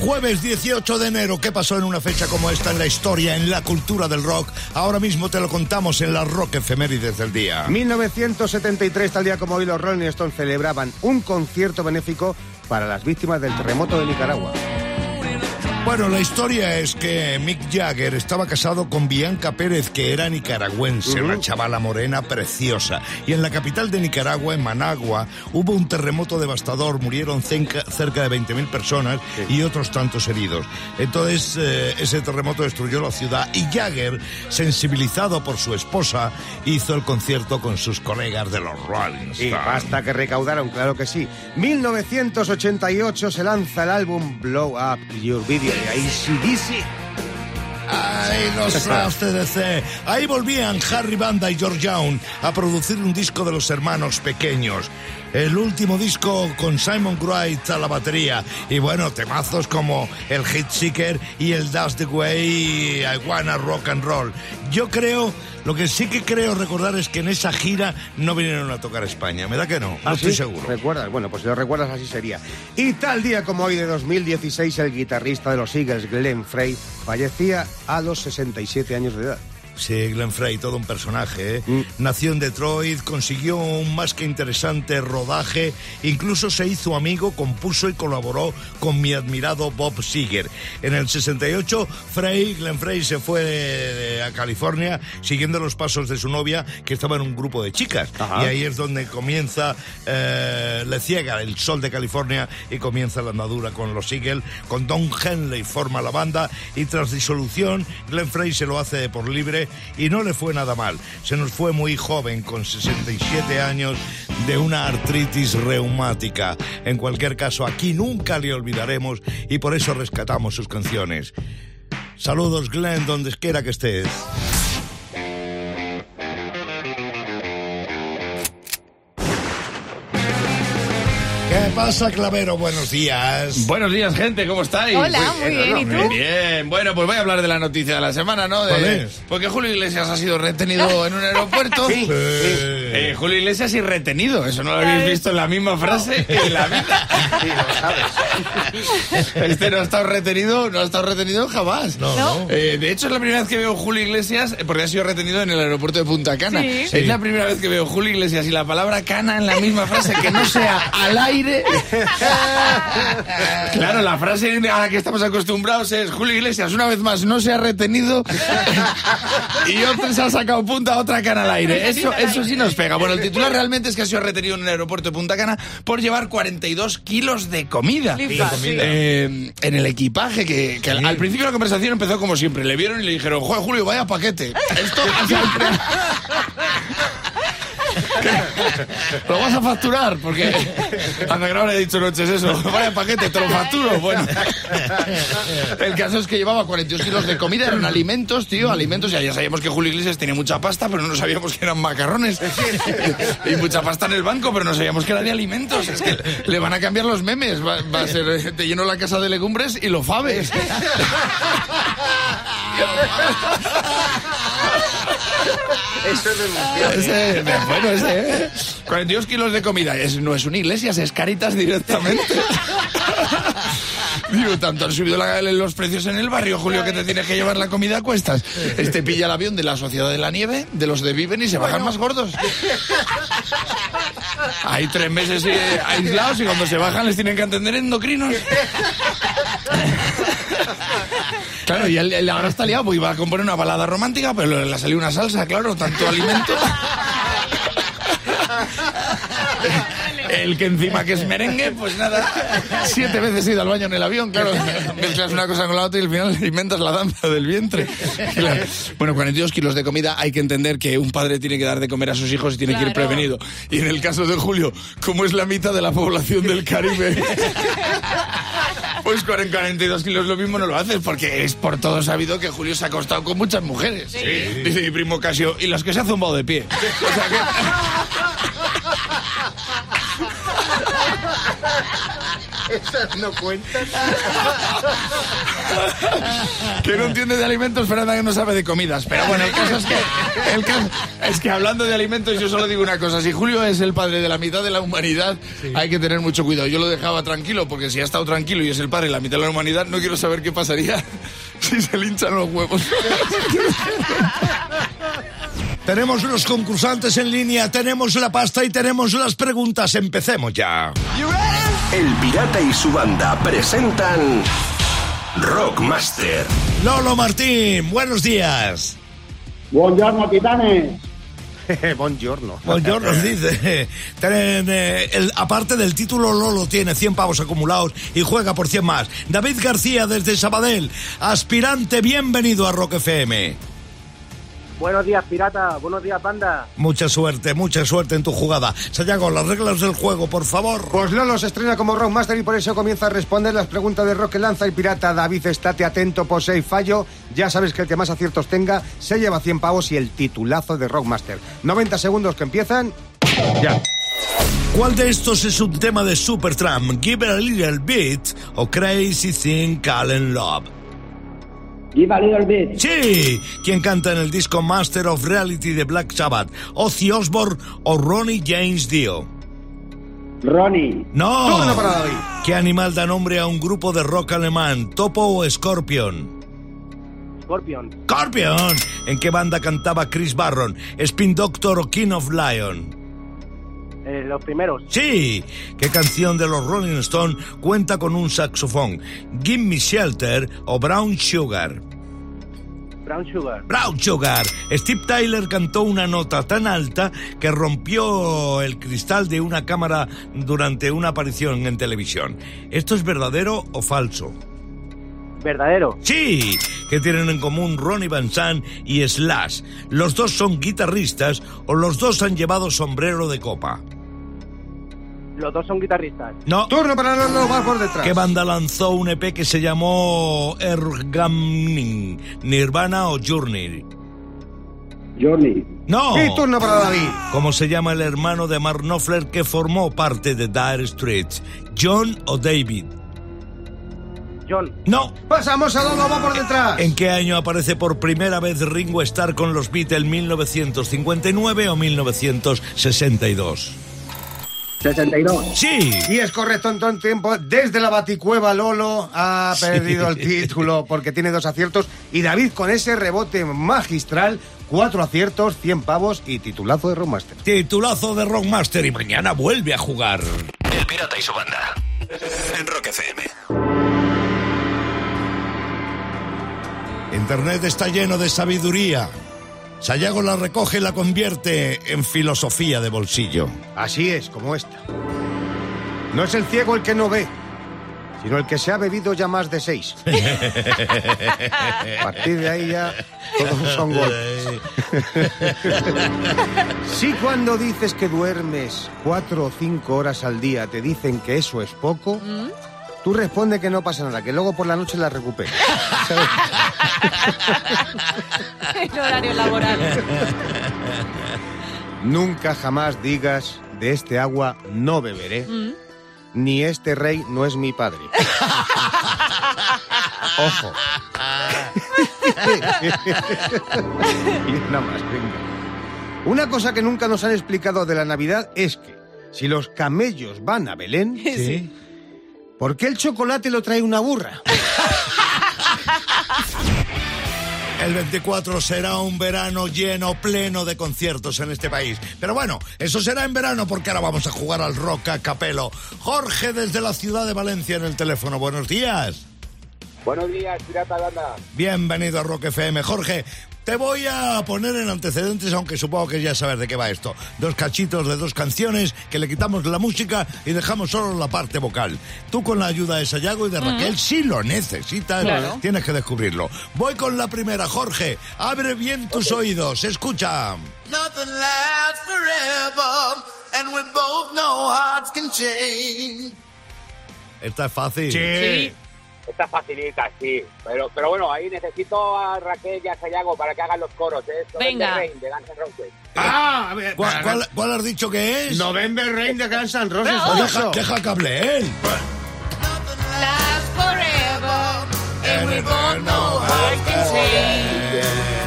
Jueves 18 de enero, ¿qué pasó en una fecha como esta en la historia, en la cultura del rock? Ahora mismo te lo contamos en la Rock Efemérides del día. 1973, tal día como hoy, los Rolling Stones celebraban un concierto benéfico para las víctimas del terremoto de Nicaragua. Bueno, la historia es que Mick Jagger estaba casado con Bianca Pérez, que era nicaragüense, una chavala morena preciosa. Y en la capital de Nicaragua, en Managua, hubo un terremoto devastador, murieron cerca, cerca de 20.000 personas y otros tantos heridos. Entonces, eh, ese terremoto destruyó la ciudad y Jagger, sensibilizado por su esposa, hizo el concierto con sus colegas de los Rolling Y Stones. basta que recaudaron, claro que sí. 1988 se lanza el álbum Blow Up Your Video de ACDC. Ay, los ACDC. Ahí volvían Harry Banda y George Young a producir un disco de los hermanos pequeños. El último disco con Simon Wright a la batería. Y bueno, temazos como el Hit Seeker y el That's the Way I Wanna Rock and Roll. Yo creo, lo que sí que creo recordar es que en esa gira no vinieron a tocar España. ¿Me da que no? No ¿Ah, estoy sí? seguro. ¿Recuerdas? Bueno, pues si lo recuerdas así sería. Y tal día como hoy de 2016, el guitarrista de los Eagles, Glenn Frey, fallecía a los 67 años de edad. Sí, Glenn Frey, todo un personaje. ¿eh? Mm. Nació en Detroit, consiguió un más que interesante rodaje, incluso se hizo amigo, compuso y colaboró con mi admirado Bob Seger. En el 68, Frey, Glenn Frey se fue a California siguiendo los pasos de su novia, que estaba en un grupo de chicas. Ajá. Y ahí es donde comienza, eh, le ciega el sol de California y comienza la andadura con los Eagles. Con Don Henley forma la banda y tras disolución, Glenn Frey se lo hace por libre y no le fue nada mal. Se nos fue muy joven, con 67 años, de una artritis reumática. En cualquier caso, aquí nunca le olvidaremos y por eso rescatamos sus canciones. Saludos, Glenn, donde quiera que estés. Pasa, Clavero? Buenos días. Buenos días, gente, ¿cómo estáis? Hola, muy bien, ¿y tú? bien. Bueno, pues voy a hablar de la noticia de la semana, ¿no? De- ¿Cuál es? Porque Julio Iglesias ha sido retenido en un aeropuerto. Sí. Eh, Julio Iglesias y retenido. Eso no lo habéis visto en la misma frase en la vida. Sí, lo sabes. Este no ha estado retenido, no ha estado retenido jamás. No, no. Eh, de hecho, es la primera vez que veo Julio Iglesias, eh, porque ha sido retenido en el aeropuerto de Punta Cana. Sí. Es la primera vez que veo Julio Iglesias y la palabra cana en la misma frase, que no sea al aire. claro, la frase a la que estamos acostumbrados es Julio Iglesias, una vez más, no se ha retenido y otro se ha sacado punta a otra cana al aire. Eso, eso sí nos pega. Bueno, el titular realmente es que ha sido retenido en el aeropuerto de Punta Cana por llevar 42 kilos de comida. Sí. Eh, en el equipaje, que, que al- al principio la conversación empezó como siempre. Le vieron y le dijeron, Juan Julio, vaya paquete. Esto ha sido el pre- ¿Qué? ¿Lo vas a facturar? Porque no le he dicho noches eso. Vaya paquete, te lo facturo. Bueno, el caso es que llevaba 42 kilos de comida, eran alimentos, tío, alimentos. Ya, ya sabíamos que Julio Iglesias tenía mucha pasta, pero no sabíamos que eran macarrones. Y mucha pasta en el banco, pero no sabíamos que era de alimentos. Es que le van a cambiar los memes. Va, va a ser, eh, te lleno la casa de legumbres y lo fabes. Eso es denunciable. Ese, bueno, ese, ¿eh? 42 kilos de comida. Es- no es una iglesia, es caritas directamente. Digo, tanto han subido la- los precios en el barrio, Julio, que te tienes que llevar la comida a cuestas. Este pilla el avión de la Sociedad de la Nieve, de los de Viven y se bajan más gordos. Hay tres meses eh, aislados y cuando se bajan les tienen que atender endocrinos. Claro, y él, él ahora está liado, pues iba a componer una balada romántica, pero le ha salido una salsa, claro, tanto alimento. El que encima que es merengue, pues nada, siete veces he ido al baño en el avión, claro, mezclas una cosa con la otra y al final inventas la danza del vientre. Claro. Bueno, 42 kilos de comida, hay que entender que un padre tiene que dar de comer a sus hijos y tiene que ir prevenido. Y en el caso de Julio, como es la mitad de la población del Caribe... Pues con 42 kilos lo mismo no lo haces, porque es por todo sabido que Julio se ha acostado con muchas mujeres. Dice mi primo Casio, y las que se ha zumbado de pie. O sea que... Esas no cuentan. que no entiende de alimentos, Fernanda que no sabe de comidas. Pero bueno, el caso es que, el caso es que hablando de alimentos, yo solo digo una cosa. Si Julio es el padre de la mitad de la humanidad, hay que tener mucho cuidado. Yo lo dejaba tranquilo, porque si ha estado tranquilo y es el padre de la mitad de la humanidad, no quiero saber qué pasaría si se le hinchan los huevos. Tenemos los concursantes en línea, tenemos la pasta y tenemos las preguntas. Empecemos ya. El Pirata y su banda presentan Rockmaster. Lolo Martín, buenos días. Buongiorno, titanes. Buongiorno. Buongiorno, dice. Ten, eh, el- aparte del título, Lolo tiene 100 pavos acumulados y juega por 100 más. David García desde Sabadell, aspirante, bienvenido a Rock FM. Buenos días, pirata. Buenos días, banda. Mucha suerte, mucha suerte en tu jugada. Sayago, las reglas del juego, por favor. Pues Lolo se estrena como Rockmaster y por eso comienza a responder las preguntas de rock que lanza el pirata. David, estate atento, posee y fallo. Ya sabes que el que más aciertos tenga se lleva 100 pavos y el titulazo de Rockmaster. 90 segundos que empiezan. Ya. ¿Cuál de estos es un tema de Supertramp? Give it a little bit o Crazy Thing Call Love. Give a little bit. Sí, ¿quién canta en el disco Master of Reality de Black Sabbath? Ozzy Osbourne o Ronnie James Dio. Ronnie. No. Turno para David. ¿Qué animal da nombre a un grupo de rock alemán? ¿Topo o Scorpion? Scorpion. Scorpion. ¿En qué banda cantaba Chris Barron? ¿Spin Doctor o King of Lion? Eh, los primeros. Sí. ¿Qué canción de los Rolling Stones cuenta con un saxofón? ¿Give Me Shelter o Brown Sugar? Brown Sugar. Brown Sugar. Steve Tyler cantó una nota tan alta que rompió el cristal de una cámara durante una aparición en televisión. ¿Esto es verdadero o falso? Verdadero. Sí, que tienen en común Ronnie Van Sant y Slash. Los dos son guitarristas o los dos han llevado sombrero de copa. Los dos son guitarristas. No. Turno para Lolo, por detrás. ¿Qué banda lanzó un EP que se llamó Ergamning? ¿Nirvana o Journey? Journey. No. Y turno para David. ¿Cómo se llama el hermano de Mark Knopfler que formó parte de Dire Straits? ¿John o David? John. No. Pasamos a Lolo, va por detrás. ¿En qué año aparece por primera vez Ringo Starr con los Beatles? ¿1959 o 1962? 62. Sí. Y es correcto en todo el tiempo. Desde la baticueva Lolo ha perdido el título porque tiene dos aciertos. Y David con ese rebote magistral, cuatro aciertos, 100 pavos y titulazo de Rockmaster. Titulazo de Rockmaster y mañana vuelve a jugar. El Pirata y su banda. En Rock FM. Internet está lleno de sabiduría. Sayago la recoge y la convierte en filosofía de bolsillo. Así es, como esta. No es el ciego el que no ve, sino el que se ha bebido ya más de seis. A partir de ahí ya todos son golpes. Si cuando dices que duermes cuatro o cinco horas al día te dicen que eso es poco, tú responde que no pasa nada, que luego por la noche la en horario laboral. Nunca jamás digas de este agua no beberé, ni este rey no es mi padre. Ojo. y una más, venga. Una cosa que nunca nos han explicado de la Navidad es que si los camellos van a Belén, Sí. ¿Por qué el chocolate lo trae una burra? El 24 será un verano lleno, pleno de conciertos en este país. Pero bueno, eso será en verano porque ahora vamos a jugar al rock a capelo. Jorge desde la ciudad de Valencia en el teléfono. Buenos días. Buenos días, pirata banda. Bienvenido a Rock FM. Jorge, te voy a poner en antecedentes, aunque supongo que ya sabes de qué va esto. Dos cachitos de dos canciones que le quitamos la música y dejamos solo la parte vocal. Tú con la ayuda de Sayago y de Raquel, si lo necesitas, Claro. tienes que descubrirlo. Voy con la primera, Jorge. Abre bien tus oídos. Escucha. Nothing lasts forever, and we both know hearts can change. Esta es fácil. Sí. Está facilita, sí. Pero, pero bueno, ahí necesito a Raquel y a Sayago para que hagan los coros. ¿eh? Esto Venga. Rain, de Guns N' Roses. Ah, ¿Cuál, cuál, cuál has dicho que es? November Rain de Guns N' Roses. No, deja, deja que hable él.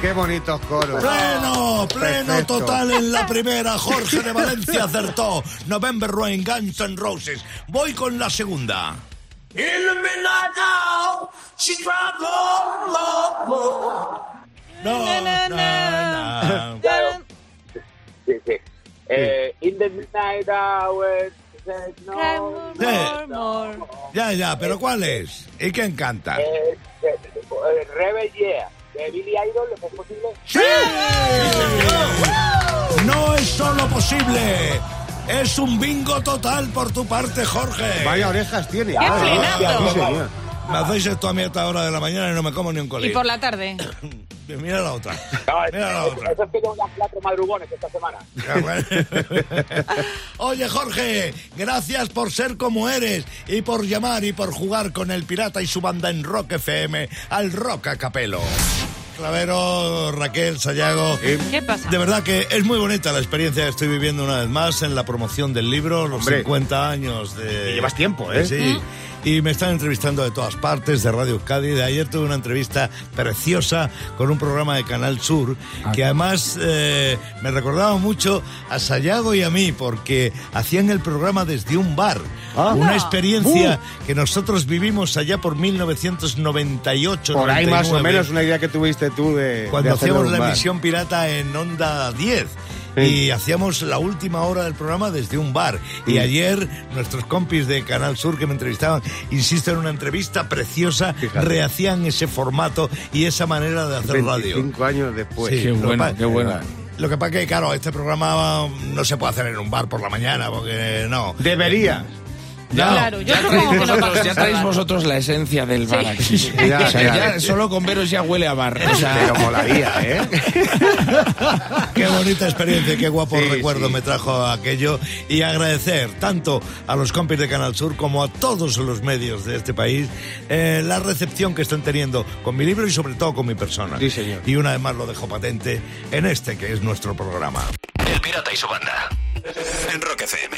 Qué bonitos coros. Pleno, pleno Perfecto. total en la primera. Jorge de Valencia acertó. November Rain, Guns N' Roses. Voy con la segunda. No, no, no. Claro. Sí, sí. Eh, in the midnight hour, no. More, Sí. more, more. Ya, ya, pero ¿cuál es? ¿Y quién canta? Eh, eh, eh, Rebel Yeah, de Billy Idol, ¿es posible? ¡Sí! No es solo posible. Es un bingo total por tu parte, Jorge. Vaya orejas tiene. ¡Qué Ah. Me hacéis esto a mí a esta hora de la mañana y no me como ni un Y colín. por la tarde. Mira la otra. No, Mira la otra. eso es que llevo ya cuatro madrugones esta semana. Ya, bueno. Oye, Jorge, gracias por ser como eres y por llamar y por jugar con el pirata y su banda en Rock FM al Rock a Capelo. Clavero, Raquel, Sayago. ¿Qué pasa? De verdad que es muy bonita la experiencia que estoy viviendo una vez más en la promoción del libro, los Hombre. 50 años de... Y llevas tiempo, ¿eh? Sí. Y me están entrevistando de todas partes, de Radio. De ayer tuve una entrevista preciosa con un programa de Canal Sur, que además eh, me recordaba mucho a Sayago y a mí, porque hacían el programa desde un bar. Ah. Una experiencia que nosotros vivimos allá por 1998. Por ahí más o 99 menos una idea que tuviste tú de. cuando de hacíamos la emisión pirata en Onda 10. Sí. Y hacíamos la última hora del programa desde un bar. Y ayer nuestros compis de Canal Sur que me entrevistaban, insisto, en una entrevista preciosa, Fíjate. rehacían ese formato y esa manera de hacer radio. 25 años después. Sí, Qué lo que bueno, pa- qué bueno. Lo que pasa que, claro, este programa no se puede hacer en un bar por la mañana, porque no. Debería. Ya, Claro, yo ya que vosotros, vamos ya traéis vosotros la esencia del bar aquí. Ya, O sea, ya. ya solo con veros ya huele a bar. O sea, Pero molaría, ¿eh? Qué bonita experiencia, y qué guapo Sí, recuerdo sí. me trajo aquello. Y agradecer tanto a los compis de Canal Sur como a todos los medios de este país eh, la recepción que están teniendo con mi libro y sobre todo con mi persona. Sí, señor. Y una vez más lo dejo patente en este que es nuestro programa. El pirata y su banda. En Rock FM.